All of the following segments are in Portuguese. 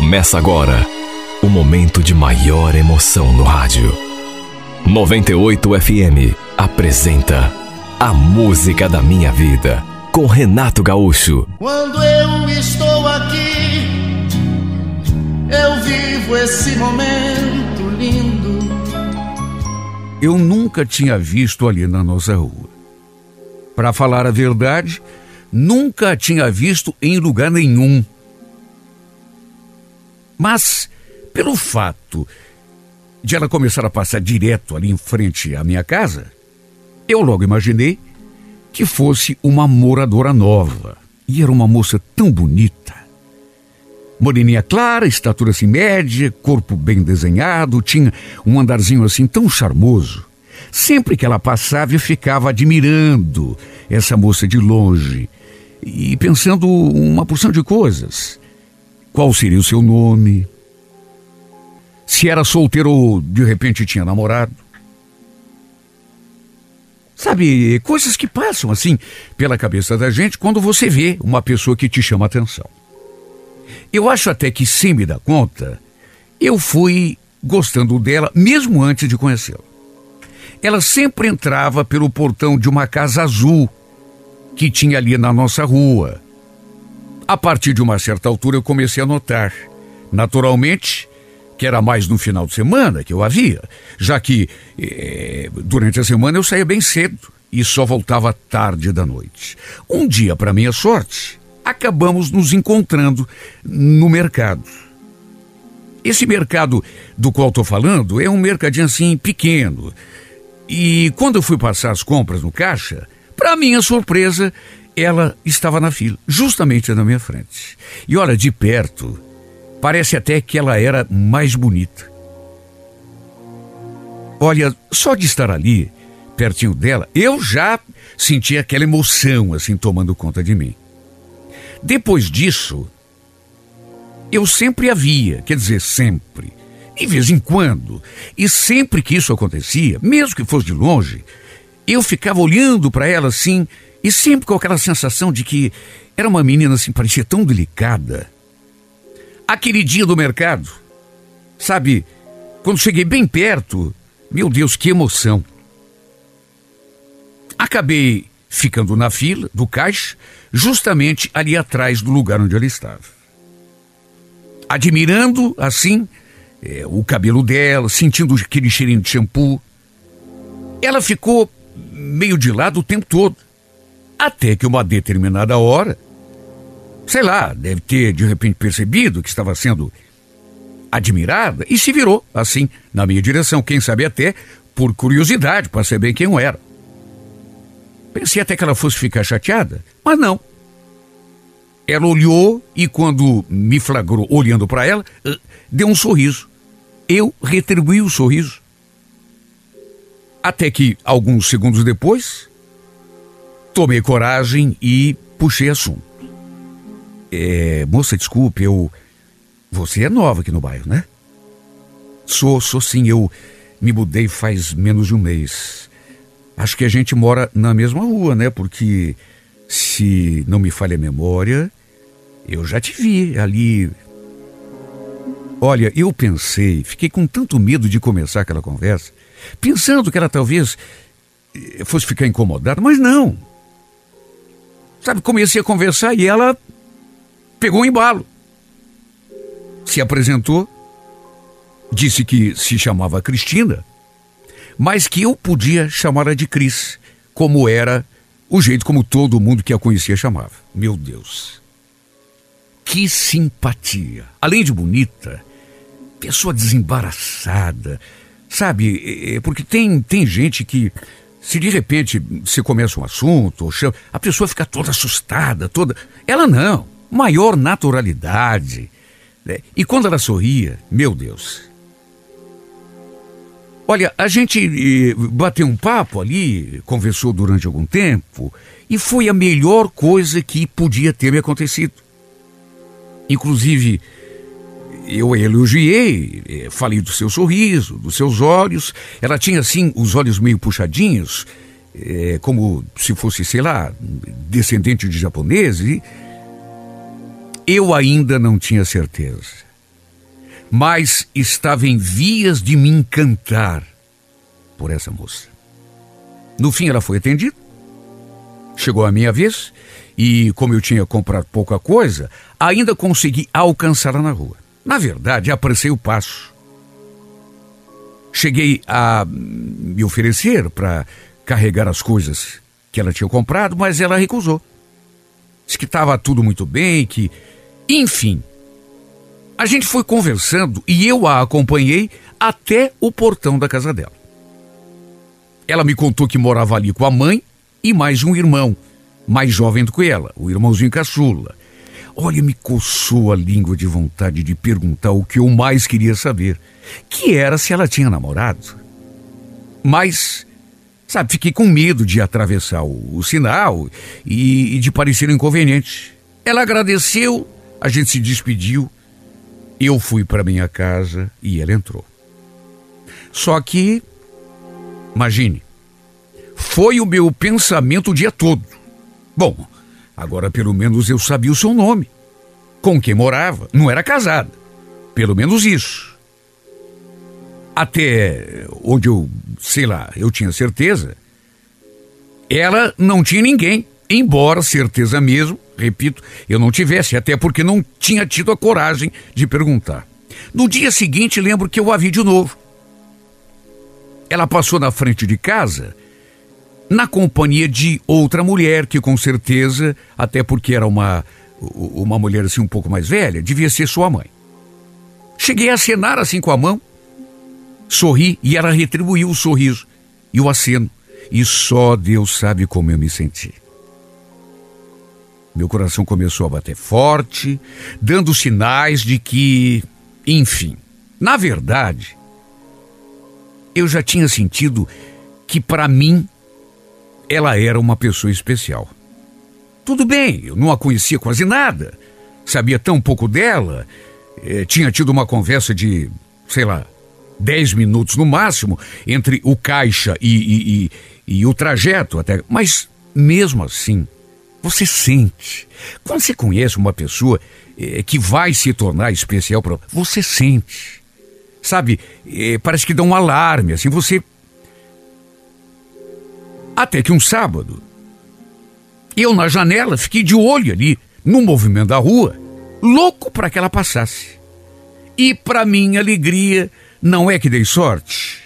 Começa agora o momento de maior emoção no rádio. 98 FM apresenta A Música da Minha Vida com Renato Gaúcho. Quando eu estou aqui, eu vivo esse momento lindo. Eu nunca tinha visto ali na nossa rua. Para falar a verdade, nunca tinha visto em lugar nenhum. Mas, pelo fato de ela começar a passar direto ali em frente à minha casa, eu logo imaginei que fosse uma moradora nova. E era uma moça tão bonita. Moreninha clara, estatura assim média, corpo bem desenhado, tinha um andarzinho assim tão charmoso. Sempre que ela passava, eu ficava admirando essa moça de longe e pensando uma porção de coisas. Qual seria o seu nome? Se era solteiro ou de repente tinha namorado? Sabe, coisas que passam assim pela cabeça da gente quando você vê uma pessoa que te chama atenção. Eu acho até que, sem me dar conta, eu fui gostando dela mesmo antes de conhecê-la. Ela sempre entrava pelo portão de uma casa azul que tinha ali na nossa rua. A partir de uma certa altura eu comecei a notar, naturalmente, que era mais no final de semana que eu havia, já que eh, durante a semana eu saía bem cedo e só voltava tarde da noite. Um dia, para minha sorte, acabamos nos encontrando no mercado. Esse mercado do qual estou falando é um mercadinho assim pequeno. E quando eu fui passar as compras no caixa, para minha surpresa, ela estava na fila, justamente na minha frente. E olha, de perto, parece até que ela era mais bonita. Olha, só de estar ali, pertinho dela, eu já senti aquela emoção assim tomando conta de mim. Depois disso, eu sempre havia, quer dizer, sempre, de vez em quando, e sempre que isso acontecia, mesmo que fosse de longe, eu ficava olhando para ela assim e sempre com aquela sensação de que era uma menina assim, parecia tão delicada. Aquele dia do mercado, sabe, quando cheguei bem perto, meu Deus, que emoção. Acabei ficando na fila do caixa, justamente ali atrás do lugar onde ela estava. Admirando, assim, é, o cabelo dela, sentindo aquele cheirinho de shampoo. Ela ficou meio de lado o tempo todo. Até que uma determinada hora, sei lá, deve ter de repente percebido que estava sendo admirada e se virou assim na minha direção, quem sabe até por curiosidade para saber quem eu era. Pensei até que ela fosse ficar chateada, mas não. Ela olhou e quando me flagrou olhando para ela, eh, deu um sorriso. Eu retribuí o sorriso. Até que, alguns segundos depois, tomei coragem e puxei assunto. É, moça, desculpe, eu. Você é nova aqui no bairro, né? Sou, sou sim, eu me mudei faz menos de um mês. Acho que a gente mora na mesma rua, né? Porque, se não me falha a memória, eu já te vi ali. Olha, eu pensei, fiquei com tanto medo de começar aquela conversa, pensando que ela talvez eh, fosse ficar incomodada, mas não. Sabe, comecei a conversar e ela pegou um embalo. Se apresentou, disse que se chamava Cristina, mas que eu podia chamá-la de Cris, como era o jeito como todo mundo que a conhecia chamava. Meu Deus. Que simpatia. Além de bonita, pessoa desembaraçada. Sabe, é, é, porque tem, tem gente que se de repente você começa um assunto, ou chama, a pessoa fica toda assustada, toda. Ela não. Maior naturalidade. Né? E quando ela sorria, meu Deus. Olha, a gente eh, bateu um papo ali, conversou durante algum tempo, e foi a melhor coisa que podia ter me acontecido. Inclusive, eu elogiei, eh, falei do seu sorriso, dos seus olhos. Ela tinha assim os olhos meio puxadinhos, é, como se fosse, sei lá, descendente de japoneses. E eu ainda não tinha certeza. mas estava em vias de me encantar por essa moça. No fim, ela foi atendida. Chegou a minha vez e, como eu tinha comprado pouca coisa, ainda consegui alcançá-la na rua. Na verdade, apressei o passo. Cheguei a me oferecer para carregar as coisas que ela tinha comprado, mas ela recusou. Disse que estava tudo muito bem, que. Enfim. A gente foi conversando e eu a acompanhei até o portão da casa dela. Ela me contou que morava ali com a mãe e mais um irmão, mais jovem do que ela, o irmãozinho caçula. Olha, me coçou a língua de vontade de perguntar o que eu mais queria saber, que era se ela tinha namorado. Mas, sabe, fiquei com medo de atravessar o, o sinal e, e de parecer inconveniente. Ela agradeceu, a gente se despediu, eu fui para minha casa e ela entrou. Só que, imagine, foi o meu pensamento o dia todo. Bom, agora pelo menos eu sabia o seu nome. Com quem morava, não era casada. Pelo menos isso. Até onde eu, sei lá, eu tinha certeza, ela não tinha ninguém. Embora certeza mesmo, repito, eu não tivesse, até porque não tinha tido a coragem de perguntar. No dia seguinte, lembro que eu a vi de novo. Ela passou na frente de casa na companhia de outra mulher que com certeza, até porque era uma uma mulher assim um pouco mais velha, devia ser sua mãe. Cheguei a acenar assim com a mão, sorri e ela retribuiu o sorriso e o aceno, e só Deus sabe como eu me senti. Meu coração começou a bater forte, dando sinais de que, enfim, na verdade, eu já tinha sentido que para mim ela era uma pessoa especial. Tudo bem, eu não a conhecia quase nada, sabia tão pouco dela, eh, tinha tido uma conversa de, sei lá, dez minutos no máximo entre o caixa e, e, e, e o trajeto até. Mas mesmo assim, você sente. Quando você conhece uma pessoa eh, que vai se tornar especial para você sente. Sabe, eh, parece que dá um alarme, assim, você até que um sábado, eu na janela fiquei de olho ali no movimento da rua, louco para que ela passasse. E para minha alegria, não é que dei sorte.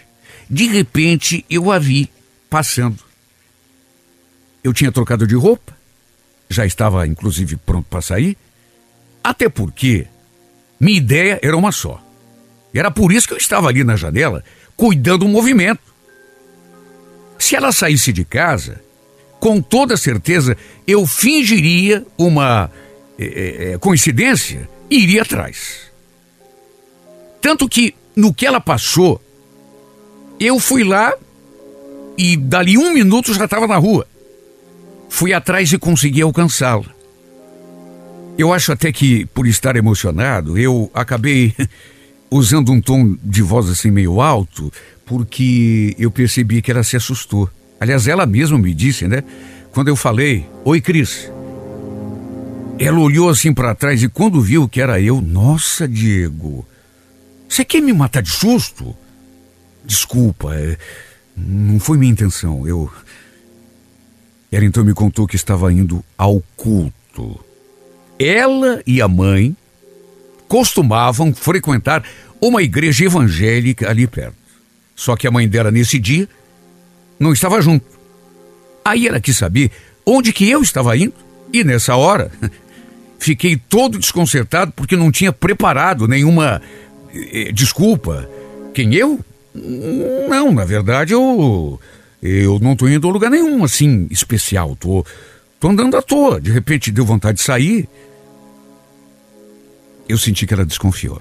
De repente eu a vi passando. Eu tinha trocado de roupa, já estava inclusive pronto para sair, até porque minha ideia era uma só. Era por isso que eu estava ali na janela, cuidando do movimento. Se ela saísse de casa, com toda certeza eu fingiria uma é, coincidência e iria atrás. Tanto que, no que ela passou, eu fui lá e dali um minuto já estava na rua. Fui atrás e consegui alcançá-la. Eu acho até que, por estar emocionado, eu acabei usando um tom de voz assim meio alto, porque eu percebi que ela se assustou. Aliás, ela mesma me disse, né? Quando eu falei, oi Cris. Ela olhou assim para trás e quando viu que era eu, nossa, Diego, você quer me matar de susto? Desculpa, é, não foi minha intenção. Eu. Ela então me contou que estava indo ao culto. Ela e a mãe costumavam frequentar uma igreja evangélica ali perto. Só que a mãe dela, nesse dia, não estava junto. Aí ela quis saber onde que eu estava indo. E nessa hora, fiquei todo desconcertado porque não tinha preparado nenhuma eh, desculpa. Quem eu? Não, na verdade eu eu não estou indo a lugar nenhum assim especial. Tô, tô andando à toa. De repente deu vontade de sair. Eu senti que ela desconfiou.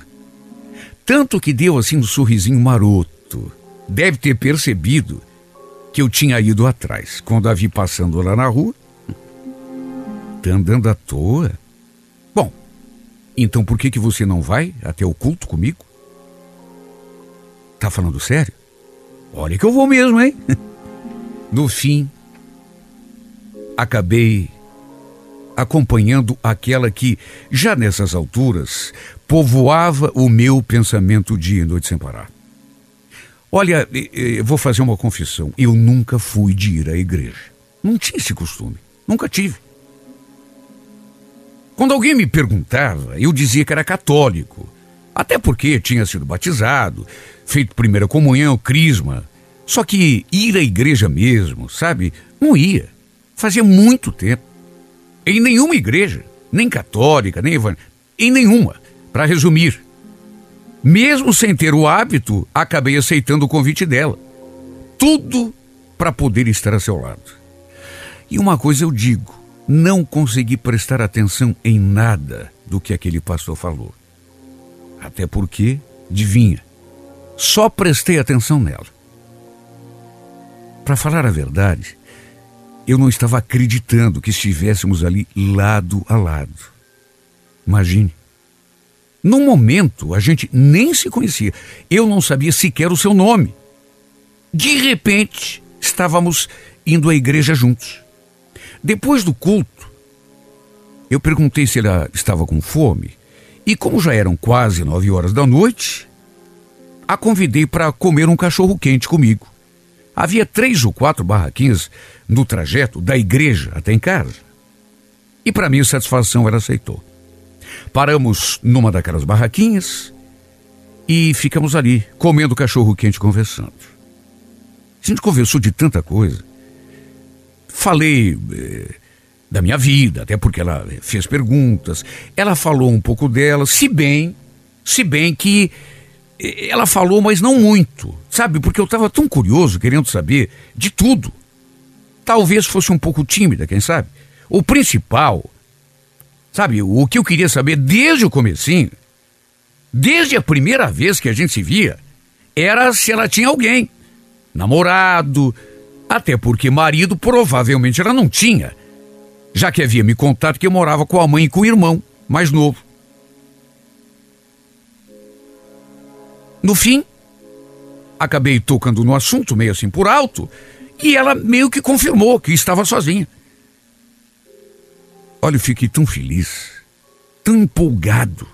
Tanto que deu assim um sorrisinho maroto deve ter percebido que eu tinha ido atrás. Quando a vi passando lá na rua, tá andando à toa. Bom, então por que que você não vai até o culto comigo? Tá falando sério? Olha que eu vou mesmo, hein? No fim, acabei acompanhando aquela que, já nessas alturas, povoava o meu pensamento dia e noite sem parar. Olha, eu vou fazer uma confissão. Eu nunca fui de ir à igreja. Não tinha esse costume. Nunca tive. Quando alguém me perguntava, eu dizia que era católico. Até porque tinha sido batizado, feito primeira comunhão, crisma. Só que ir à igreja mesmo, sabe? Não ia. Fazia muito tempo. Em nenhuma igreja, nem católica, nem evangélica, em nenhuma. Para resumir, mesmo sem ter o hábito, acabei aceitando o convite dela. Tudo para poder estar a seu lado. E uma coisa eu digo: não consegui prestar atenção em nada do que aquele pastor falou. Até porque, adivinha, só prestei atenção nela. Para falar a verdade, eu não estava acreditando que estivéssemos ali lado a lado. Imagine. Num momento, a gente nem se conhecia. Eu não sabia sequer o seu nome. De repente, estávamos indo à igreja juntos. Depois do culto, eu perguntei se ela estava com fome. E como já eram quase nove horas da noite, a convidei para comer um cachorro quente comigo. Havia três ou quatro barraquinhas no trajeto da igreja até em casa. E para mim, satisfação ela aceitou. Paramos numa daquelas barraquinhas e ficamos ali, comendo cachorro quente conversando. A gente conversou de tanta coisa. Falei eh, da minha vida, até porque ela fez perguntas. Ela falou um pouco dela, se bem, se bem que eh, ela falou, mas não muito, sabe? Porque eu estava tão curioso, querendo saber de tudo. Talvez fosse um pouco tímida, quem sabe? O principal Sabe, o que eu queria saber desde o comecinho, desde a primeira vez que a gente se via, era se ela tinha alguém, namorado, até porque marido provavelmente ela não tinha, já que havia me contado que eu morava com a mãe e com o irmão mais novo. No fim, acabei tocando no assunto meio assim por alto, e ela meio que confirmou que estava sozinha. Olha, eu fiquei tão feliz, tão empolgado.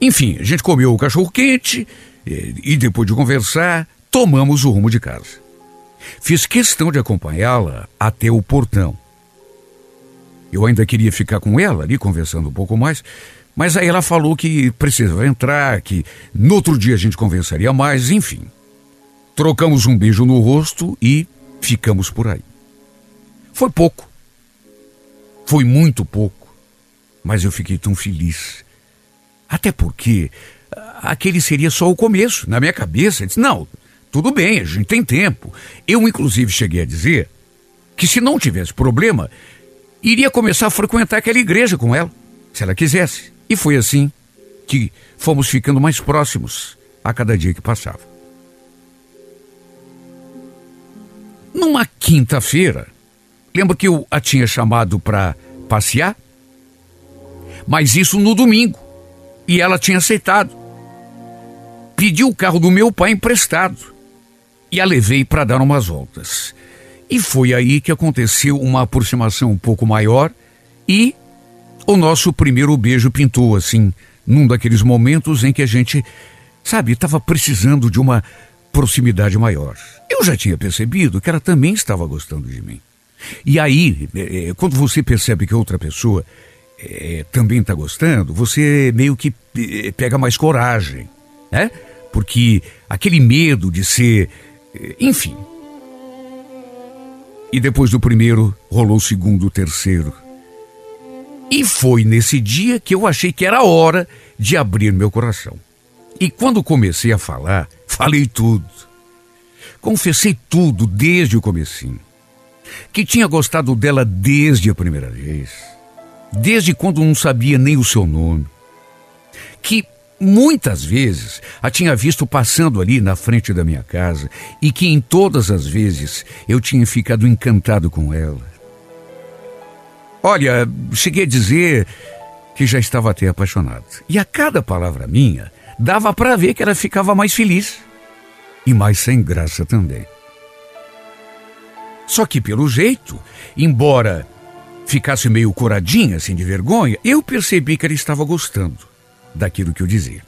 Enfim, a gente comeu o cachorro quente e depois de conversar, tomamos o rumo de casa. Fiz questão de acompanhá-la até o portão. Eu ainda queria ficar com ela ali conversando um pouco mais, mas aí ela falou que precisava entrar, que no outro dia a gente conversaria mais, enfim. Trocamos um beijo no rosto e ficamos por aí. Foi pouco. Foi muito pouco, mas eu fiquei tão feliz. Até porque aquele seria só o começo. Na minha cabeça, eu disse: não, tudo bem, a gente tem tempo. Eu, inclusive, cheguei a dizer que se não tivesse problema, iria começar a frequentar aquela igreja com ela, se ela quisesse. E foi assim que fomos ficando mais próximos a cada dia que passava. Numa quinta-feira, Lembra que eu a tinha chamado para passear? Mas isso no domingo. E ela tinha aceitado. Pediu o carro do meu pai emprestado. E a levei para dar umas voltas. E foi aí que aconteceu uma aproximação um pouco maior e o nosso primeiro beijo pintou assim, num daqueles momentos em que a gente, sabe, estava precisando de uma proximidade maior. Eu já tinha percebido que ela também estava gostando de mim. E aí, é, é, quando você percebe que outra pessoa é, também está gostando, você meio que é, pega mais coragem, né? Porque aquele medo de ser. Enfim. E depois do primeiro, rolou o segundo, o terceiro. E foi nesse dia que eu achei que era hora de abrir meu coração. E quando comecei a falar, falei tudo. Confessei tudo desde o comecinho que tinha gostado dela desde a primeira vez, desde quando não sabia nem o seu nome, que muitas vezes a tinha visto passando ali na frente da minha casa e que em todas as vezes eu tinha ficado encantado com ela. Olha, cheguei a dizer que já estava até apaixonado. E a cada palavra minha, dava para ver que ela ficava mais feliz e mais sem graça também. Só que, pelo jeito, embora ficasse meio coradinha, assim, de vergonha, eu percebi que ela estava gostando daquilo que eu dizia.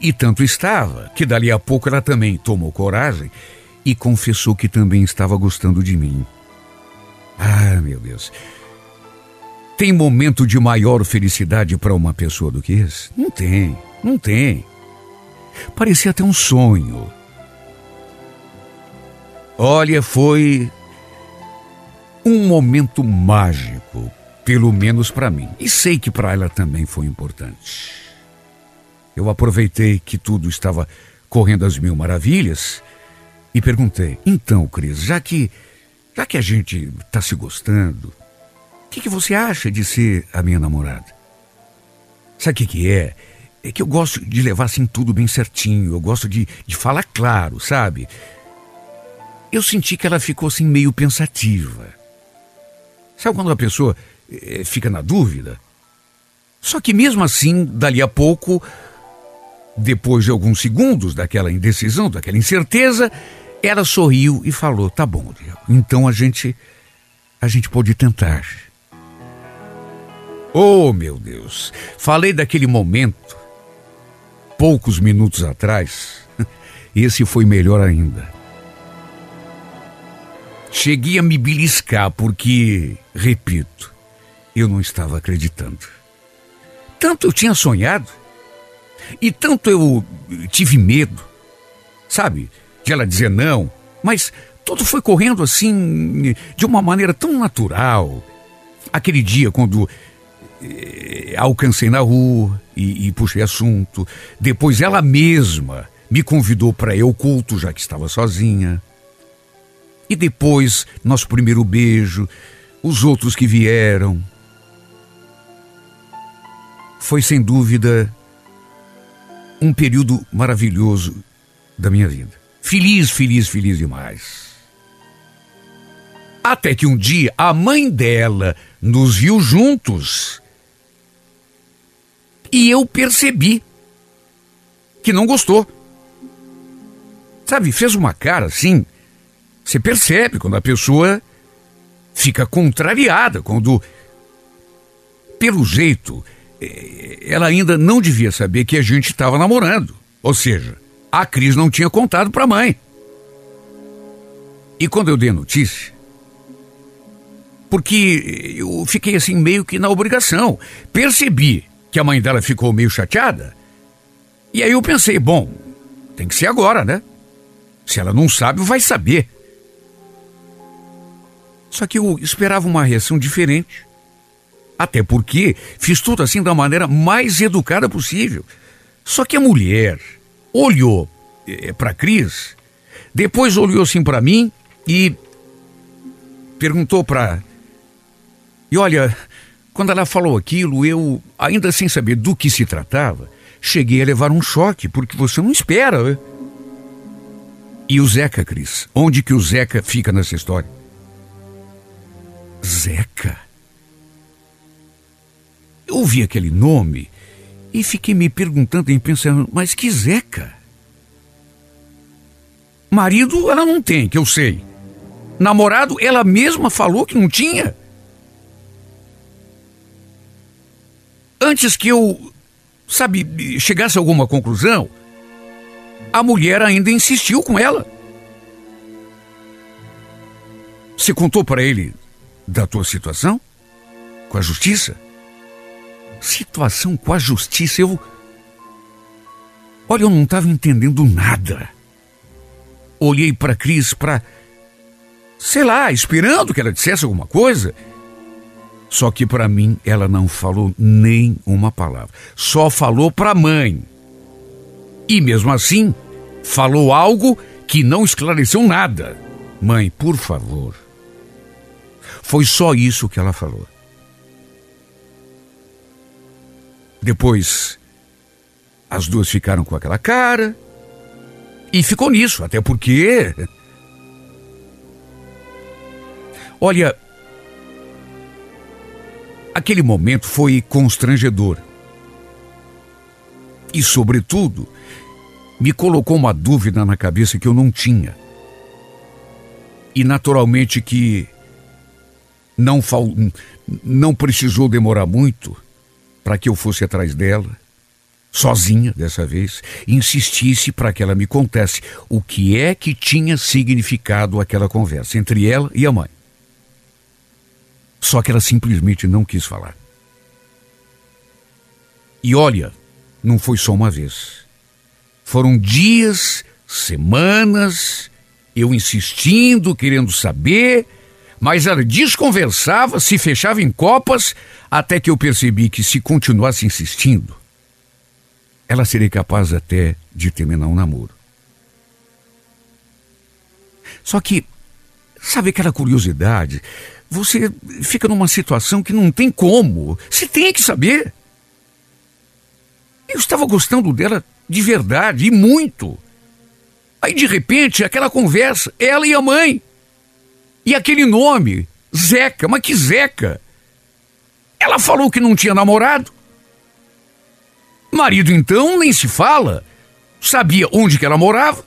E tanto estava que dali a pouco ela também tomou coragem e confessou que também estava gostando de mim. Ah, meu Deus. Tem momento de maior felicidade para uma pessoa do que esse? Não tem, não tem. Parecia até um sonho. Olha, foi um momento mágico, pelo menos para mim. E sei que para ela também foi importante. Eu aproveitei que tudo estava correndo às mil maravilhas e perguntei: então, Cris, já que, já que a gente está se gostando, o que, que você acha de ser a minha namorada? Sabe o que, que é? É que eu gosto de levar assim tudo bem certinho, eu gosto de, de falar claro, sabe? Eu senti que ela ficou assim meio pensativa. Sabe quando a pessoa é, fica na dúvida? Só que mesmo assim, dali a pouco, depois de alguns segundos daquela indecisão, daquela incerteza, ela sorriu e falou: "Tá bom, Diego. Então a gente a gente pode tentar." Oh, meu Deus. Falei daquele momento poucos minutos atrás. Esse foi melhor ainda. Cheguei a me beliscar porque, repito, eu não estava acreditando. Tanto eu tinha sonhado e tanto eu tive medo, sabe, de ela dizer não, mas tudo foi correndo assim, de uma maneira tão natural. Aquele dia, quando eh, alcancei na rua e, e puxei assunto, depois ela mesma me convidou para ir ao culto, já que estava sozinha. E depois, nosso primeiro beijo, os outros que vieram. Foi sem dúvida um período maravilhoso da minha vida. Feliz, feliz, feliz demais. Até que um dia a mãe dela nos viu juntos e eu percebi que não gostou. Sabe, fez uma cara assim você percebe quando a pessoa fica contrariada, quando, pelo jeito, eh, ela ainda não devia saber que a gente estava namorando. Ou seja, a Cris não tinha contado para a mãe. E quando eu dei a notícia, porque eu fiquei assim meio que na obrigação, percebi que a mãe dela ficou meio chateada. E aí eu pensei, bom, tem que ser agora, né? Se ela não sabe, vai saber. Só que eu esperava uma reação diferente. Até porque fiz tudo assim da maneira mais educada possível. Só que a mulher olhou é, eh, para Cris, depois olhou assim para mim e perguntou para. E olha, quando ela falou aquilo, eu, ainda sem saber do que se tratava, cheguei a levar um choque, porque você não espera. Né? E o Zeca, Cris? Onde que o Zeca fica nessa história? Zeca. Eu ouvi aquele nome e fiquei me perguntando e pensando, mas que Zeca? Marido ela não tem, que eu sei. Namorado ela mesma falou que não tinha. Antes que eu, sabe, chegasse a alguma conclusão, a mulher ainda insistiu com ela. Você contou para ele da tua situação? Com a justiça? Situação com a justiça, eu. Olha, eu não estava entendendo nada. Olhei para Cris para. Sei lá, esperando que ela dissesse alguma coisa. Só que para mim ela não falou nem uma palavra. Só falou para a mãe. E mesmo assim, falou algo que não esclareceu nada. Mãe, por favor, foi só isso que ela falou. Depois, as duas ficaram com aquela cara. E ficou nisso, até porque. Olha, aquele momento foi constrangedor. E, sobretudo, me colocou uma dúvida na cabeça que eu não tinha. E, naturalmente, que Não, fal... não precisou demorar muito para que eu fosse atrás dela, sozinha dessa vez, insistisse para que ela me contasse o que é que tinha significado aquela conversa entre ela e a mãe. Só que ela simplesmente não quis falar. E olha, não foi só uma vez. Foram dias, semanas, eu insistindo, querendo saber, mas ela desconversava, se fechava em copas, até que eu percebi que se continuasse insistindo, ela seria capaz até de terminar um namoro. Só que, sabe aquela curiosidade? Você fica numa situação que não tem como. Você tem que saber. Eu estava gostando dela de verdade e muito. Aí de repente, aquela conversa, ela e a mãe. E aquele nome, Zeca, mas que Zeca? Ela falou que não tinha namorado. Marido então nem se fala. Sabia onde que ela morava.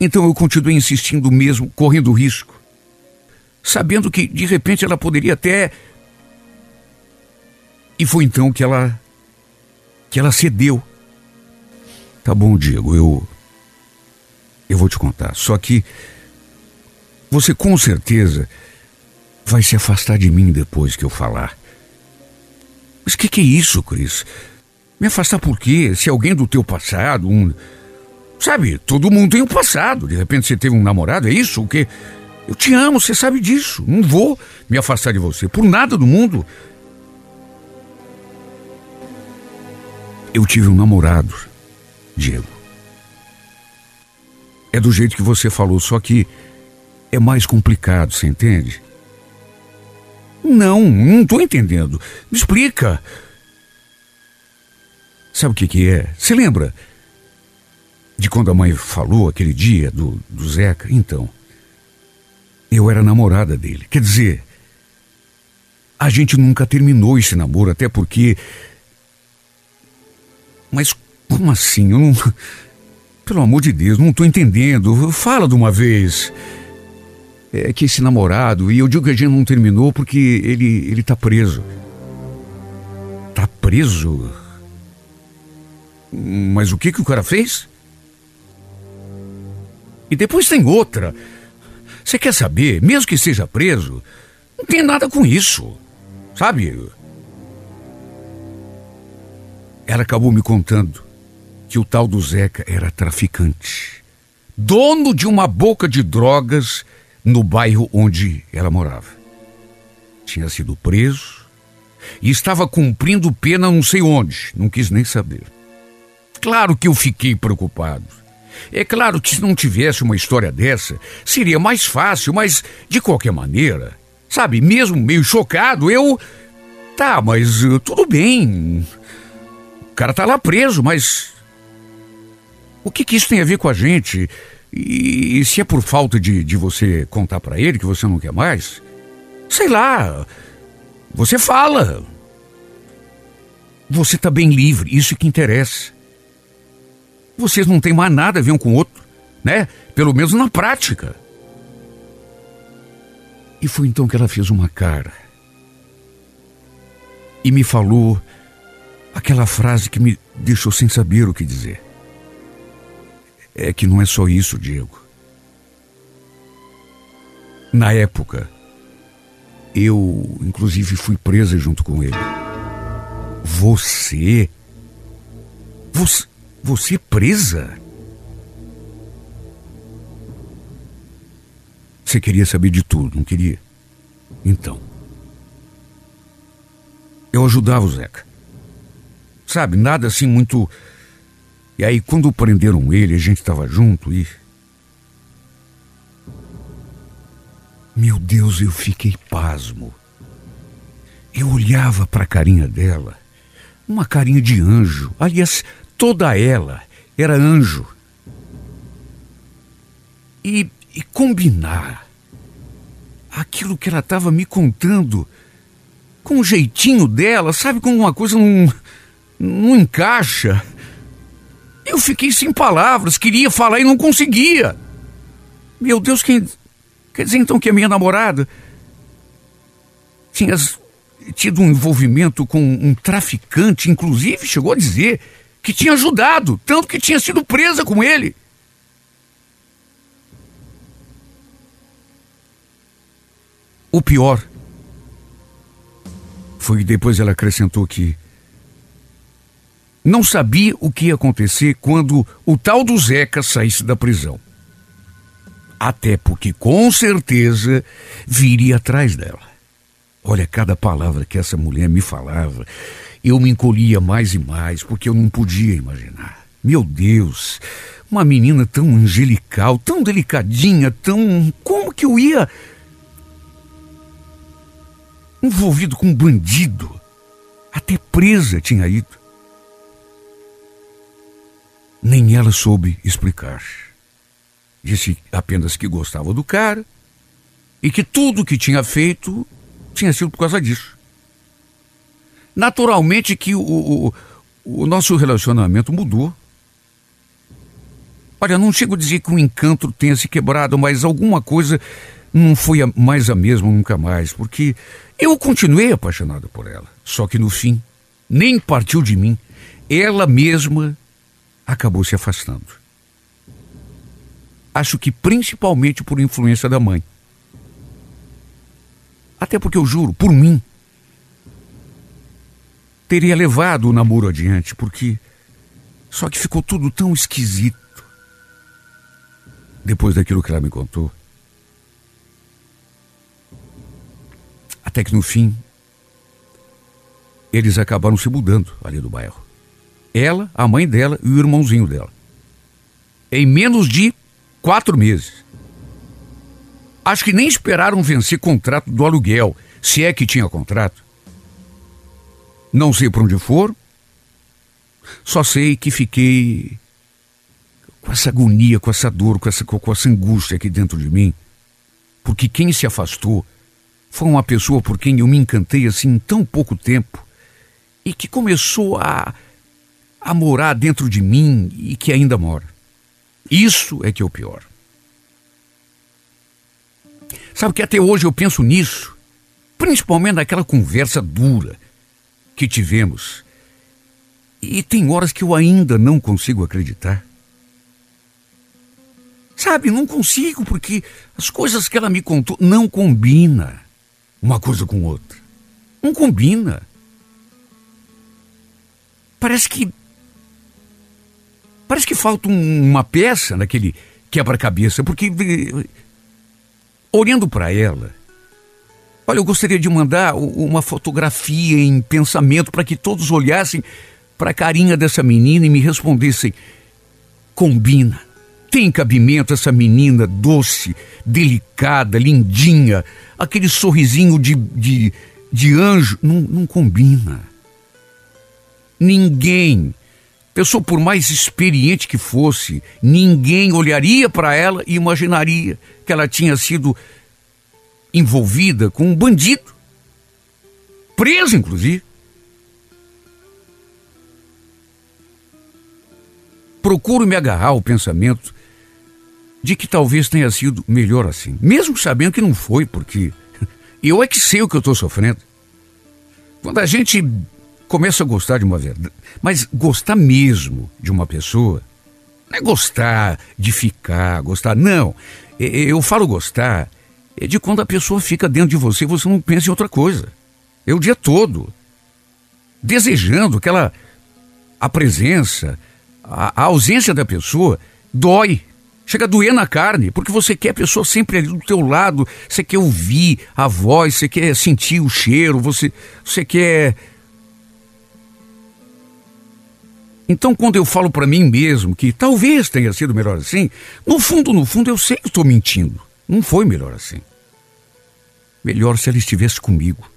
Então eu continuei insistindo mesmo, correndo risco sabendo que de repente ela poderia até. E foi então que ela. que ela cedeu. Tá bom, Diego, eu. Eu vou te contar. Só que. Você com certeza vai se afastar de mim depois que eu falar. Mas o que, que é isso, Cris? Me afastar por quê? Se alguém do teu passado, um. Sabe, todo mundo tem um passado. De repente você teve um namorado, é isso? O quê? Eu te amo, você sabe disso. Não vou me afastar de você por nada do mundo. Eu tive um namorado, Diego. É do jeito que você falou, só que é mais complicado, você entende? Não, não estou entendendo. Me explica. Sabe o que, que é? Você lembra de quando a mãe falou aquele dia do, do Zeca? Então, eu era namorada dele. Quer dizer, a gente nunca terminou esse namoro, até porque. Mas como assim? Eu não. Pelo amor de Deus, não estou entendendo. Fala de uma vez. É que esse namorado, e eu digo que a gente não terminou porque ele, ele tá preso. Tá preso? Mas o que que o cara fez? E depois tem outra. Você quer saber, mesmo que seja preso, não tem nada com isso. Sabe? Ela acabou me contando que o tal do Zeca era traficante, dono de uma boca de drogas no bairro onde ela morava. Tinha sido preso e estava cumprindo pena não sei onde, não quis nem saber. Claro que eu fiquei preocupado. É claro que se não tivesse uma história dessa, seria mais fácil, mas de qualquer maneira, sabe, mesmo meio chocado, eu. Tá, mas uh, tudo bem. O cara tá lá preso, mas. O que, que isso tem a ver com a gente? E, e se é por falta de, de você contar para ele que você não quer mais? Sei lá. Você fala. Você tá bem livre, isso que interessa vocês não têm mais nada a ver um com o outro, né? Pelo menos na prática. E foi então que ela fez uma cara e me falou aquela frase que me deixou sem saber o que dizer. É que não é só isso, Diego. Na época, eu, inclusive, fui presa junto com ele. Você? Você. Você presa? Você queria saber de tudo, não queria? Então. Eu ajudava o Zeca. Sabe, nada assim muito. E aí, quando prenderam ele, a gente estava junto e. Meu Deus, eu fiquei pasmo. Eu olhava para a carinha dela, uma carinha de anjo. Aliás, Toda ela era anjo. E, e combinar aquilo que ela estava me contando com o jeitinho dela, sabe, como uma coisa não, não encaixa. Eu fiquei sem palavras, queria falar e não conseguia. Meu Deus, quem. Quer dizer então que a minha namorada tinha tido um envolvimento com um traficante, inclusive chegou a dizer que tinha ajudado, tanto que tinha sido presa com ele. O pior foi que depois ela acrescentou que não sabia o que ia acontecer quando o tal do Zeca saísse da prisão. Até porque com certeza viria atrás dela. Olha, cada palavra que essa mulher me falava, eu me encolhia mais e mais, porque eu não podia imaginar. Meu Deus, uma menina tão angelical, tão delicadinha, tão. Como que eu ia. envolvido com um bandido? Até presa tinha ido. Nem ela soube explicar. Disse apenas que gostava do cara e que tudo que tinha feito tinha sido por causa disso. Naturalmente que o, o, o nosso relacionamento mudou. Olha, não chego a dizer que o encanto tenha se quebrado, mas alguma coisa não foi mais a mesma nunca mais, porque eu continuei apaixonado por ela. Só que no fim, nem partiu de mim, ela mesma acabou se afastando. Acho que principalmente por influência da mãe. Até porque eu juro, por mim, teria levado o namoro adiante, porque só que ficou tudo tão esquisito depois daquilo que ela me contou. Até que no fim, eles acabaram se mudando ali do bairro. Ela, a mãe dela e o irmãozinho dela. Em menos de quatro meses. Acho que nem esperaram vencer contrato do aluguel, se é que tinha contrato. Não sei para onde foram, só sei que fiquei com essa agonia, com essa dor, com essa, com essa angústia aqui dentro de mim. Porque quem se afastou foi uma pessoa por quem eu me encantei assim em tão pouco tempo e que começou a, a morar dentro de mim e que ainda mora. Isso é que é o pior. Sabe que até hoje eu penso nisso, principalmente naquela conversa dura que tivemos. E tem horas que eu ainda não consigo acreditar. Sabe, não consigo porque as coisas que ela me contou não combina uma coisa com outra. Não combina. Parece que parece que falta uma peça naquele quebra-cabeça, porque olhando para ela, olha, eu gostaria de mandar uma fotografia em pensamento para que todos olhassem para a carinha dessa menina e me respondessem: combina. Tem cabimento essa menina doce, delicada, lindinha, aquele sorrisinho de, de, de anjo. Não, não combina. Ninguém, pessoa por mais experiente que fosse, ninguém olharia para ela e imaginaria que ela tinha sido envolvida com um bandido. Preso, inclusive. Procuro me agarrar ao pensamento de que talvez tenha sido melhor assim, mesmo sabendo que não foi, porque eu é que sei o que eu estou sofrendo. Quando a gente começa a gostar de uma verdade, mas gostar mesmo de uma pessoa, não é gostar de ficar, gostar, não. Eu falo gostar é de quando a pessoa fica dentro de você e você não pensa em outra coisa. É o dia todo. Desejando aquela a presença, a, a ausência da pessoa dói. Chega a doer na carne, porque você quer a pessoa sempre ali do teu lado, você quer ouvir a voz, você quer sentir o cheiro, você, você quer Então, quando eu falo para mim mesmo que talvez tenha sido melhor assim, no fundo, no fundo, eu sei que estou mentindo. Não foi melhor assim. Melhor se ela estivesse comigo.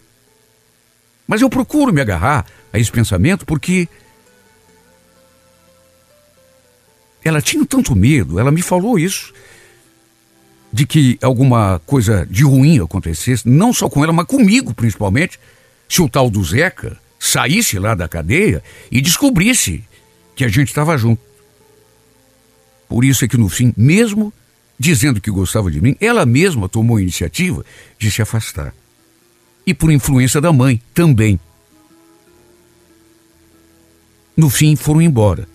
Mas eu procuro me agarrar a esse pensamento porque ela tinha tanto medo, ela me falou isso, de que alguma coisa de ruim acontecesse, não só com ela, mas comigo principalmente, se o tal do Zeca saísse lá da cadeia e descobrisse que a gente estava junto. Por isso é que no fim, mesmo dizendo que gostava de mim, ela mesma tomou a iniciativa de se afastar. E por influência da mãe também. No fim, foram embora.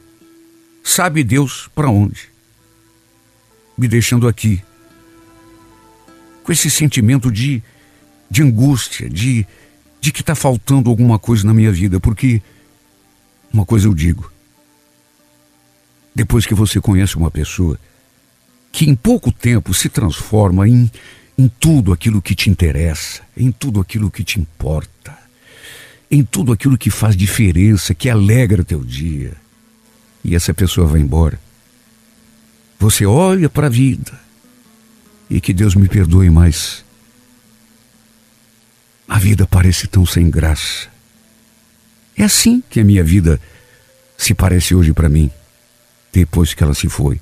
Sabe Deus para onde? Me deixando aqui, com esse sentimento de, de angústia, de, de que está faltando alguma coisa na minha vida, porque uma coisa eu digo: depois que você conhece uma pessoa que em pouco tempo se transforma em, em tudo aquilo que te interessa, em tudo aquilo que te importa, em tudo aquilo que faz diferença, que alegra teu dia, e essa pessoa vai embora. Você olha para a vida e que Deus me perdoe, mas a vida parece tão sem graça. É assim que a minha vida se parece hoje para mim, depois que ela se foi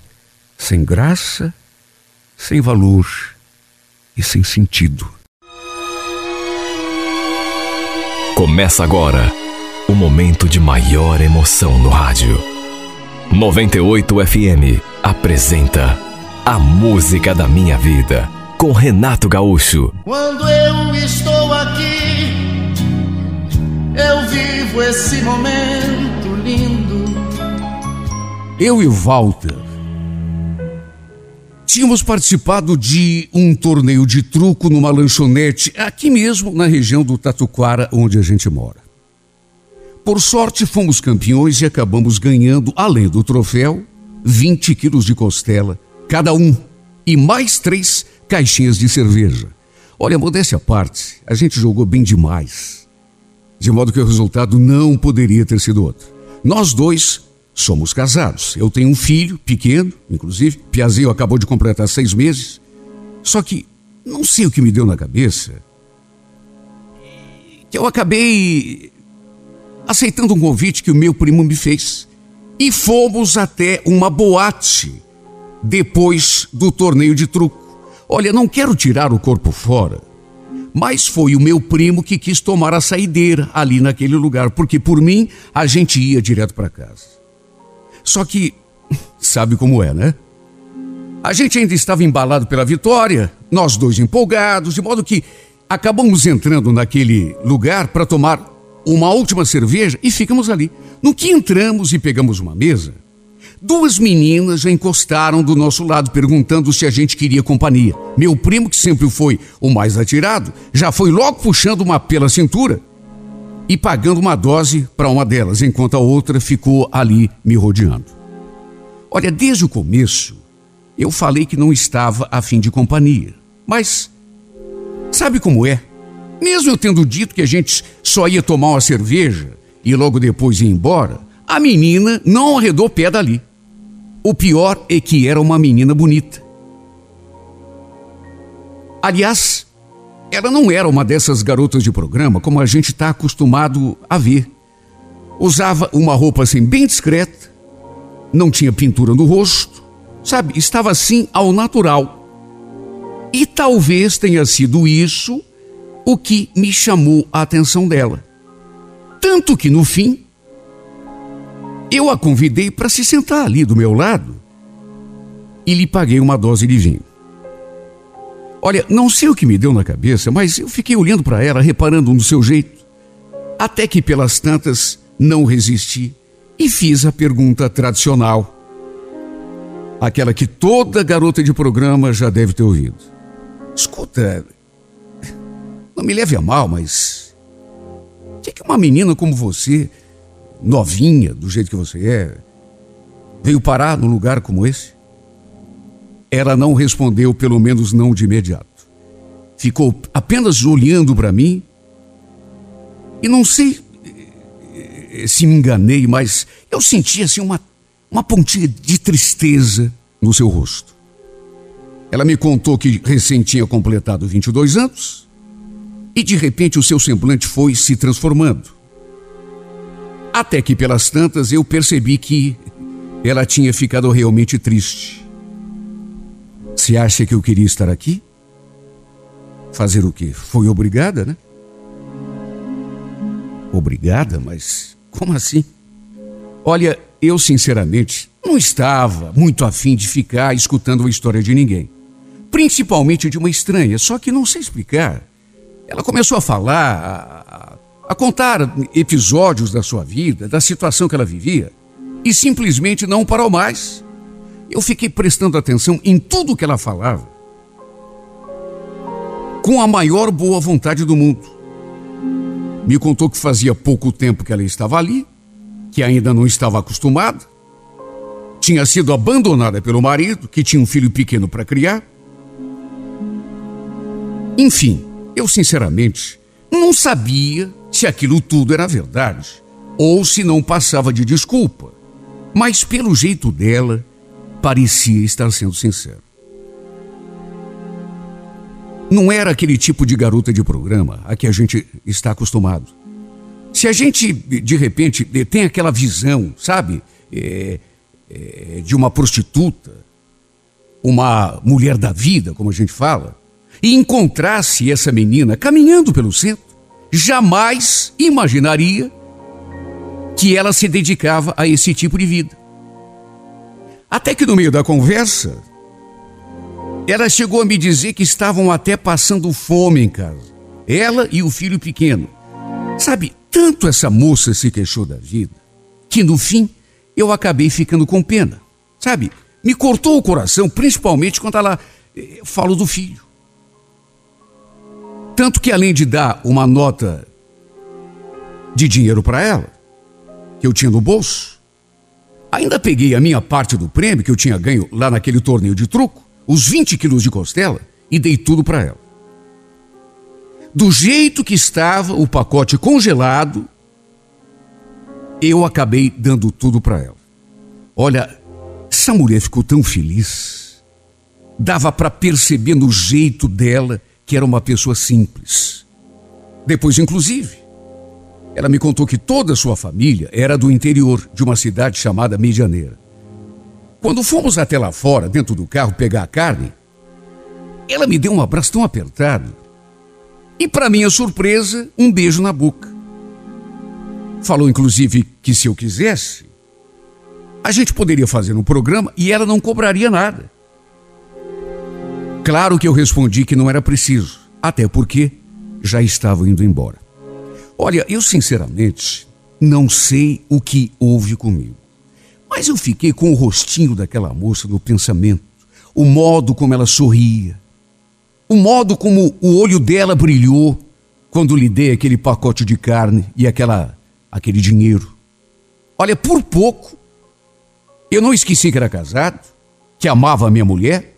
sem graça, sem valor e sem sentido. Começa agora o momento de maior emoção no rádio. 98 FM apresenta A Música da Minha Vida com Renato Gaúcho. Quando eu estou aqui, eu vivo esse momento lindo. Eu e Walter Tínhamos participado de um torneio de truco numa lanchonete aqui mesmo na região do Tatuquara, onde a gente mora. Por sorte, fomos campeões e acabamos ganhando, além do troféu, 20 quilos de costela, cada um, e mais três caixinhas de cerveja. Olha, modéstia à parte, a gente jogou bem demais. De modo que o resultado não poderia ter sido outro. Nós dois Somos casados. Eu tenho um filho pequeno, inclusive. Piazinho acabou de completar seis meses. Só que não sei o que me deu na cabeça. Que eu acabei aceitando um convite que o meu primo me fez. E fomos até uma boate depois do torneio de truco. Olha, não quero tirar o corpo fora, mas foi o meu primo que quis tomar a saideira ali naquele lugar, porque por mim a gente ia direto para casa. Só que, sabe como é, né? A gente ainda estava embalado pela vitória, nós dois empolgados, de modo que acabamos entrando naquele lugar para tomar uma última cerveja e ficamos ali. No que entramos e pegamos uma mesa, duas meninas já encostaram do nosso lado perguntando se a gente queria companhia. Meu primo, que sempre foi o mais atirado, já foi logo puxando uma pela cintura e pagando uma dose para uma delas, enquanto a outra ficou ali me rodeando. Olha, desde o começo, eu falei que não estava a fim de companhia. Mas, sabe como é? Mesmo eu tendo dito que a gente só ia tomar uma cerveja e logo depois ir embora, a menina não arredou pé dali. O pior é que era uma menina bonita. Aliás, ela não era uma dessas garotas de programa como a gente está acostumado a ver. Usava uma roupa assim bem discreta, não tinha pintura no rosto, sabe? Estava assim ao natural. E talvez tenha sido isso o que me chamou a atenção dela. Tanto que no fim, eu a convidei para se sentar ali do meu lado e lhe paguei uma dose de vinho. Olha, não sei o que me deu na cabeça, mas eu fiquei olhando para ela, reparando no seu jeito. Até que pelas tantas não resisti e fiz a pergunta tradicional. Aquela que toda garota de programa já deve ter ouvido. Escuta, não me leve a mal, mas. O que, que uma menina como você, novinha, do jeito que você é, veio parar num lugar como esse? Ela não respondeu, pelo menos não de imediato. Ficou apenas olhando para mim. E não sei eh, se me enganei, mas eu senti assim uma, uma pontinha de tristeza no seu rosto. Ela me contou que recém tinha completado 22 anos e de repente o seu semblante foi se transformando. Até que pelas tantas eu percebi que ela tinha ficado realmente triste. Você acha que eu queria estar aqui? Fazer o quê? Foi obrigada, né? Obrigada? Mas como assim? Olha, eu sinceramente não estava muito afim de ficar escutando a história de ninguém. Principalmente de uma estranha, só que não sei explicar. Ela começou a falar, a, a contar episódios da sua vida, da situação que ela vivia, e simplesmente não parou mais. Eu fiquei prestando atenção em tudo que ela falava, com a maior boa vontade do mundo. Me contou que fazia pouco tempo que ela estava ali, que ainda não estava acostumada, tinha sido abandonada pelo marido, que tinha um filho pequeno para criar. Enfim, eu sinceramente não sabia se aquilo tudo era verdade ou se não passava de desculpa, mas pelo jeito dela, parecia estar sendo sincera. Não era aquele tipo de garota de programa a que a gente está acostumado. Se a gente, de repente, tem aquela visão, sabe, é, é, de uma prostituta, uma mulher da vida, como a gente fala, e encontrasse essa menina caminhando pelo centro, jamais imaginaria que ela se dedicava a esse tipo de vida. Até que no meio da conversa, ela chegou a me dizer que estavam até passando fome em casa. Ela e o filho pequeno. Sabe, tanto essa moça se queixou da vida, que no fim eu acabei ficando com pena. Sabe, me cortou o coração, principalmente quando ela eh, falou do filho. Tanto que além de dar uma nota de dinheiro para ela, que eu tinha no bolso, Ainda peguei a minha parte do prêmio que eu tinha ganho lá naquele torneio de truco, os 20 quilos de costela, e dei tudo para ela. Do jeito que estava o pacote congelado, eu acabei dando tudo para ela. Olha, essa mulher ficou tão feliz. Dava para perceber no jeito dela que era uma pessoa simples. Depois, inclusive, ela me contou que toda a sua família era do interior de uma cidade chamada Medianeira. Quando fomos até lá fora, dentro do carro, pegar a carne, ela me deu um abraço tão apertado e, para minha surpresa, um beijo na boca. Falou, inclusive, que se eu quisesse, a gente poderia fazer um programa e ela não cobraria nada. Claro que eu respondi que não era preciso, até porque já estava indo embora. Olha, eu sinceramente não sei o que houve comigo. Mas eu fiquei com o rostinho daquela moça no pensamento, o modo como ela sorria, o modo como o olho dela brilhou quando lhe dei aquele pacote de carne e aquela aquele dinheiro. Olha, por pouco eu não esqueci que era casado, que amava a minha mulher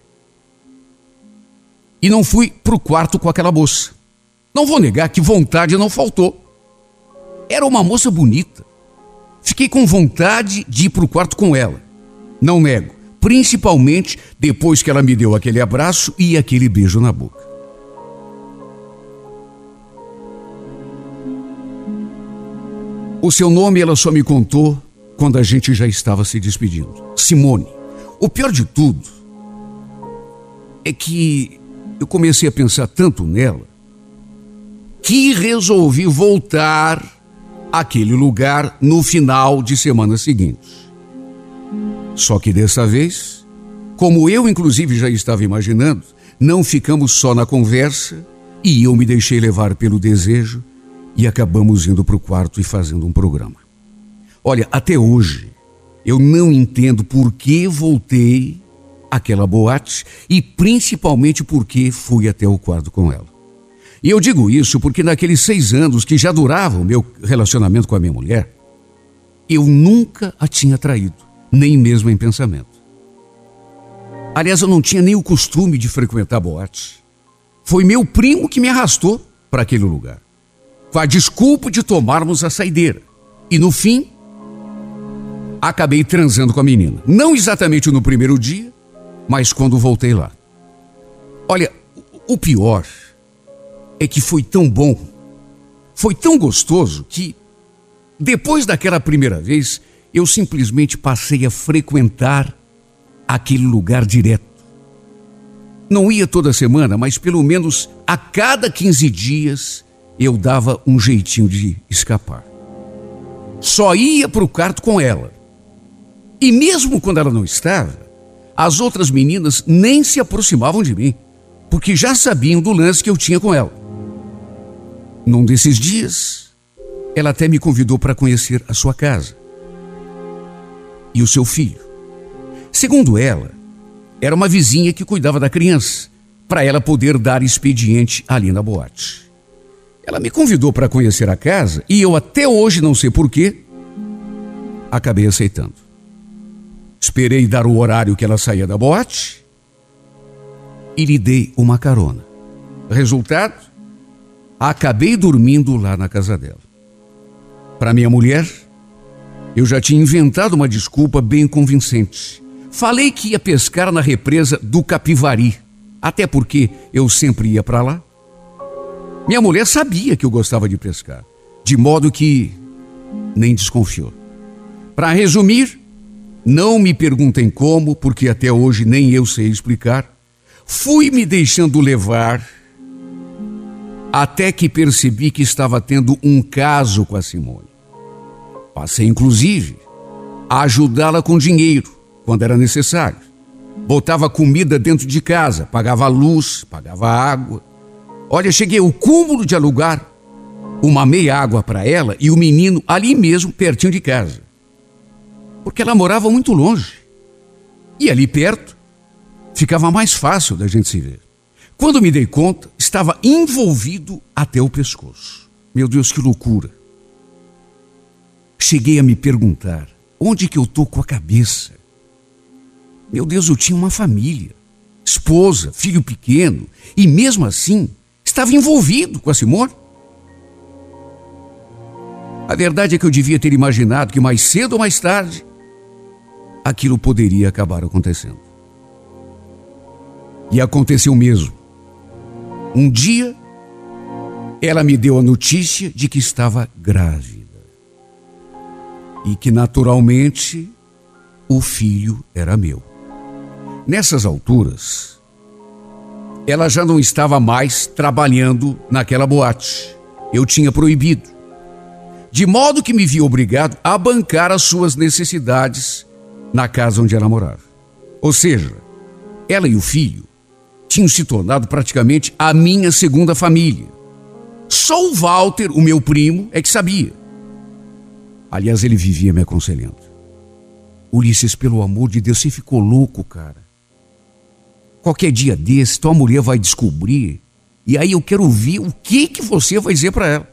e não fui para o quarto com aquela moça. Não vou negar que vontade não faltou. Era uma moça bonita. Fiquei com vontade de ir para o quarto com ela. Não nego, principalmente depois que ela me deu aquele abraço e aquele beijo na boca. O seu nome ela só me contou quando a gente já estava se despedindo. Simone. O pior de tudo é que eu comecei a pensar tanto nela que resolvi voltar aquele lugar no final de semana seguinte. Só que dessa vez, como eu inclusive já estava imaginando, não ficamos só na conversa e eu me deixei levar pelo desejo e acabamos indo para o quarto e fazendo um programa. Olha, até hoje eu não entendo por que voltei àquela boate e principalmente por que fui até o quarto com ela. E eu digo isso porque naqueles seis anos que já durava o meu relacionamento com a minha mulher, eu nunca a tinha traído, nem mesmo em pensamento. Aliás, eu não tinha nem o costume de frequentar boate. Foi meu primo que me arrastou para aquele lugar, com a desculpa de tomarmos a saideira. E no fim, acabei transando com a menina. Não exatamente no primeiro dia, mas quando voltei lá. Olha, o pior é que foi tão bom, foi tão gostoso que, depois daquela primeira vez, eu simplesmente passei a frequentar aquele lugar direto. Não ia toda semana, mas pelo menos a cada 15 dias eu dava um jeitinho de escapar. Só ia para o quarto com ela. E mesmo quando ela não estava, as outras meninas nem se aproximavam de mim, porque já sabiam do lance que eu tinha com ela. Num desses dias, ela até me convidou para conhecer a sua casa e o seu filho. Segundo ela, era uma vizinha que cuidava da criança, para ela poder dar expediente ali na boate. Ela me convidou para conhecer a casa e eu até hoje não sei porquê, acabei aceitando. Esperei dar o horário que ela saía da boate e lhe dei uma carona. Resultado? Acabei dormindo lá na casa dela. Para minha mulher, eu já tinha inventado uma desculpa bem convincente. Falei que ia pescar na represa do Capivari, até porque eu sempre ia para lá. Minha mulher sabia que eu gostava de pescar, de modo que nem desconfiou. Para resumir, não me perguntem como, porque até hoje nem eu sei explicar. Fui me deixando levar até que percebi que estava tendo um caso com a Simone. Passei, inclusive, a ajudá-la com dinheiro, quando era necessário. Botava comida dentro de casa, pagava luz, pagava água. Olha, cheguei ao cúmulo de alugar uma meia água para ela e o menino ali mesmo, pertinho de casa. Porque ela morava muito longe. E ali perto ficava mais fácil da gente se ver. Quando me dei conta, estava envolvido até o pescoço. Meu Deus, que loucura! Cheguei a me perguntar: onde que eu tô com a cabeça? Meu Deus, eu tinha uma família, esposa, filho pequeno, e mesmo assim estava envolvido com a Simone. A verdade é que eu devia ter imaginado que mais cedo ou mais tarde aquilo poderia acabar acontecendo. E aconteceu mesmo. Um dia, ela me deu a notícia de que estava grávida e que naturalmente o filho era meu. Nessas alturas, ela já não estava mais trabalhando naquela boate. Eu tinha proibido. De modo que me vi obrigado a bancar as suas necessidades na casa onde ela morava. Ou seja, ela e o filho tinham se tornado praticamente a minha segunda família. Só o Walter, o meu primo, é que sabia. Aliás, ele vivia me aconselhando. Ulisses, pelo amor de Deus, você ficou louco, cara. Qualquer dia desse, tua mulher vai descobrir. E aí eu quero ver o que, que você vai dizer para ela.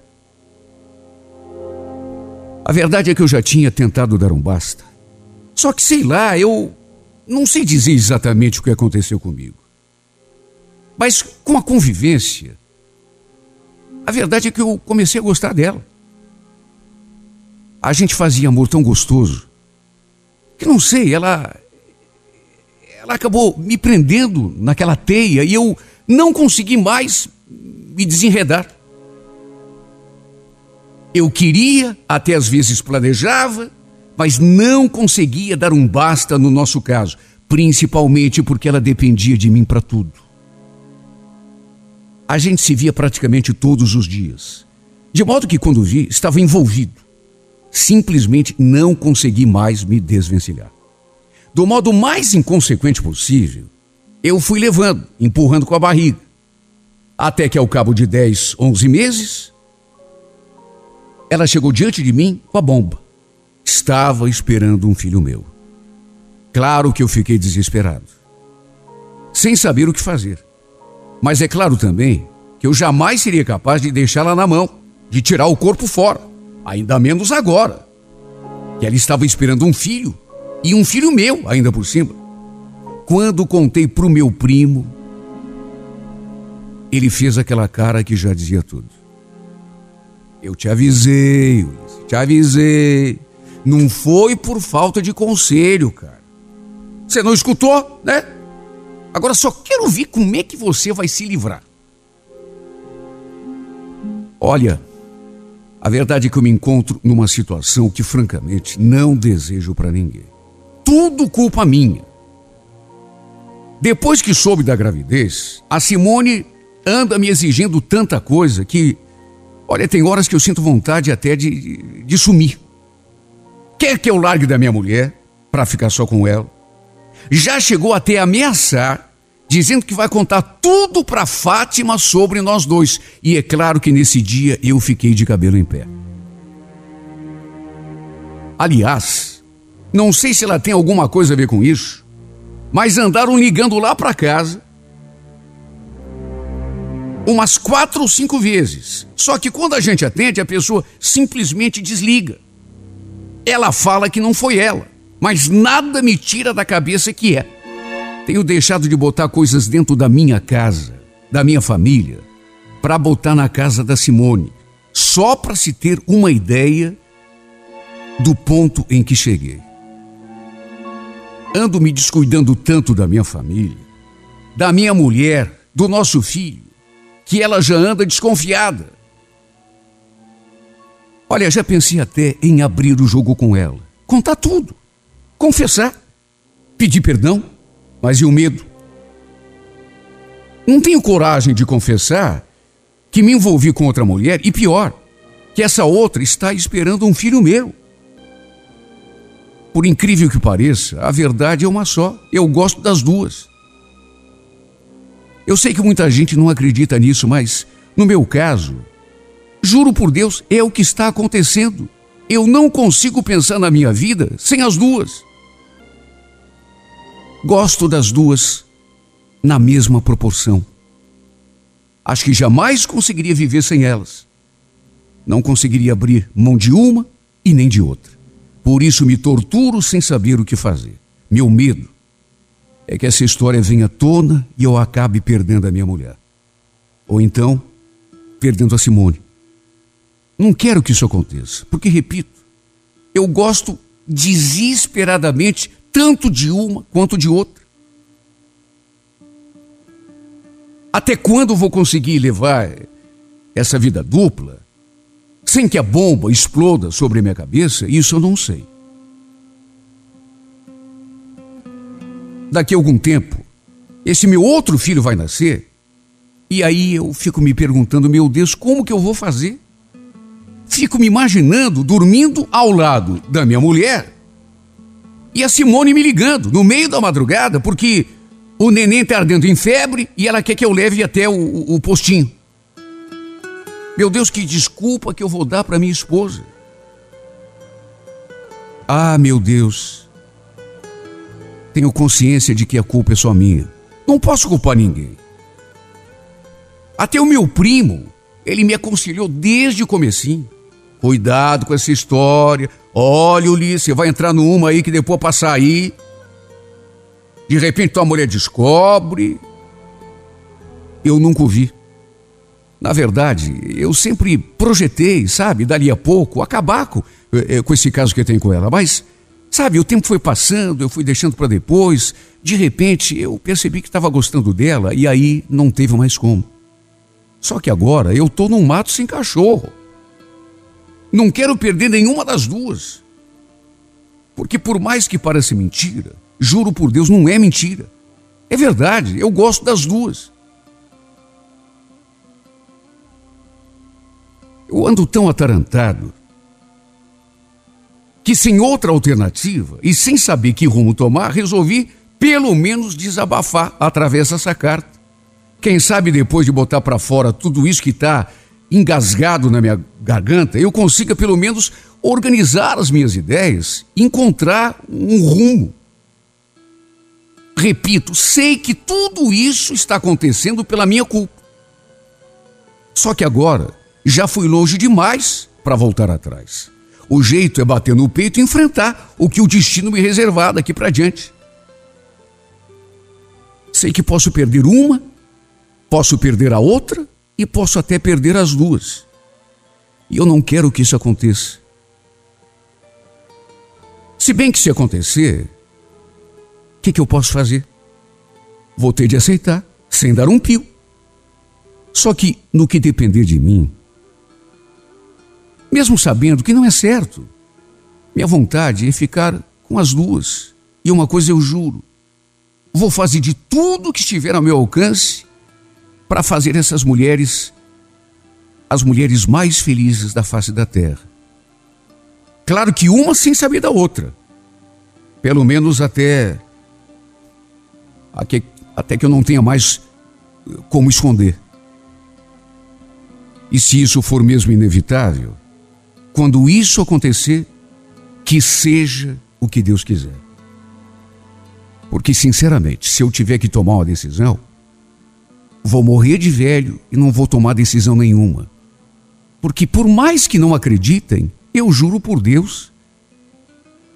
A verdade é que eu já tinha tentado dar um basta. Só que sei lá, eu não sei dizer exatamente o que aconteceu comigo. Mas com a convivência, a verdade é que eu comecei a gostar dela. A gente fazia amor tão gostoso que não sei, ela ela acabou me prendendo naquela teia e eu não consegui mais me desenredar. Eu queria, até às vezes planejava, mas não conseguia dar um basta no nosso caso, principalmente porque ela dependia de mim para tudo. A gente se via praticamente todos os dias, de modo que quando vi, estava envolvido simplesmente não consegui mais me desvencilhar. Do modo mais inconsequente possível, eu fui levando, empurrando com a barriga. Até que ao cabo de 10, 11 meses, ela chegou diante de mim com a bomba. Estava esperando um filho meu. Claro que eu fiquei desesperado, sem saber o que fazer. Mas é claro também que eu jamais seria capaz de deixá-la na mão, de tirar o corpo fora. Ainda menos agora. Que ela estava esperando um filho. E um filho meu, ainda por cima. Quando contei para o meu primo, ele fez aquela cara que já dizia tudo. Eu te avisei, Ulisses, te avisei. Não foi por falta de conselho, cara. Você não escutou, né? Agora só quero ver como é que você vai se livrar. Olha, a verdade é que eu me encontro numa situação que, francamente, não desejo para ninguém. Tudo culpa minha. Depois que soube da gravidez, a Simone anda me exigindo tanta coisa que, olha, tem horas que eu sinto vontade até de, de, de sumir. Quer que eu largue da minha mulher? para ficar só com ela. Já chegou até a ameaçar, dizendo que vai contar tudo para Fátima sobre nós dois. E é claro que nesse dia eu fiquei de cabelo em pé. Aliás, não sei se ela tem alguma coisa a ver com isso, mas andaram ligando lá para casa umas quatro ou cinco vezes. Só que quando a gente atende, a pessoa simplesmente desliga. Ela fala que não foi ela, mas nada me tira da cabeça que é. Tenho deixado de botar coisas dentro da minha casa, da minha família, para botar na casa da Simone, só para se ter uma ideia do ponto em que cheguei. Ando me descuidando tanto da minha família, da minha mulher, do nosso filho, que ela já anda desconfiada. Olha, já pensei até em abrir o jogo com ela, contar tudo, confessar, pedir perdão, mas e o medo? Não tenho coragem de confessar que me envolvi com outra mulher e pior, que essa outra está esperando um filho meu. Por incrível que pareça, a verdade é uma só. Eu gosto das duas. Eu sei que muita gente não acredita nisso, mas no meu caso, juro por Deus, é o que está acontecendo. Eu não consigo pensar na minha vida sem as duas. Gosto das duas na mesma proporção. Acho que jamais conseguiria viver sem elas. Não conseguiria abrir mão de uma e nem de outra. Por isso me torturo sem saber o que fazer. Meu medo é que essa história venha à tona e eu acabe perdendo a minha mulher. Ou então, perdendo a Simone. Não quero que isso aconteça, porque, repito, eu gosto desesperadamente tanto de uma quanto de outra. Até quando vou conseguir levar essa vida dupla sem que a bomba exploda sobre minha cabeça? Isso eu não sei. daqui a algum tempo, esse meu outro filho vai nascer, e aí eu fico me perguntando, meu Deus, como que eu vou fazer? Fico me imaginando dormindo ao lado da minha mulher e a Simone me ligando no meio da madrugada porque o neném está ardendo em febre e ela quer que eu leve até o, o postinho. Meu Deus, que desculpa que eu vou dar para minha esposa. Ah, meu Deus, tenho consciência de que a culpa é só minha. Não posso culpar ninguém. Até o meu primo, ele me aconselhou desde o comecinho. Cuidado com essa história. Olha, Ulisses, vai entrar numa aí que depois passar aí. De repente tua mulher descobre. Eu nunca ouvi. Na verdade, eu sempre projetei, sabe, dali a pouco, acabar com, eh, com esse caso que eu tenho com ela. Mas Sabe, o tempo foi passando, eu fui deixando para depois. De repente, eu percebi que estava gostando dela e aí não teve mais como. Só que agora eu tô num mato sem cachorro. Não quero perder nenhuma das duas. Porque por mais que pareça mentira, juro por Deus, não é mentira. É verdade, eu gosto das duas. Eu ando tão atarantado que sem outra alternativa e sem saber que rumo tomar, resolvi pelo menos desabafar através dessa carta. Quem sabe depois de botar para fora tudo isso que está engasgado na minha garganta, eu consiga pelo menos organizar as minhas ideias, encontrar um rumo. Repito, sei que tudo isso está acontecendo pela minha culpa. Só que agora já fui longe demais para voltar atrás. O jeito é bater no peito e enfrentar o que o destino me reservar daqui para diante. Sei que posso perder uma, posso perder a outra e posso até perder as duas. E eu não quero que isso aconteça. Se bem que se acontecer, o que, que eu posso fazer? Vou ter de aceitar, sem dar um pio. Só que, no que depender de mim, mesmo sabendo que não é certo. Minha vontade é ficar com as duas. E uma coisa eu juro: vou fazer de tudo que estiver ao meu alcance para fazer essas mulheres as mulheres mais felizes da face da terra. Claro que uma sem saber da outra. Pelo menos até. Até, até que eu não tenha mais como esconder. E se isso for mesmo inevitável, quando isso acontecer, que seja o que Deus quiser. Porque, sinceramente, se eu tiver que tomar uma decisão, vou morrer de velho e não vou tomar decisão nenhuma. Porque, por mais que não acreditem, eu juro por Deus,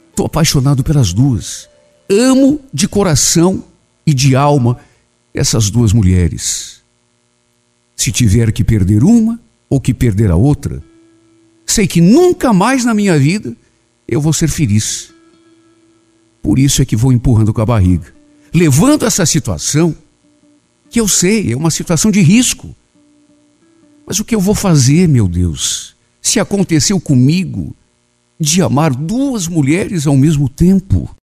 estou apaixonado pelas duas. Amo de coração e de alma essas duas mulheres. Se tiver que perder uma ou que perder a outra, sei que nunca mais na minha vida eu vou ser feliz. Por isso é que vou empurrando com a barriga, levando essa situação, que eu sei, é uma situação de risco. Mas o que eu vou fazer, meu Deus, se aconteceu comigo de amar duas mulheres ao mesmo tempo?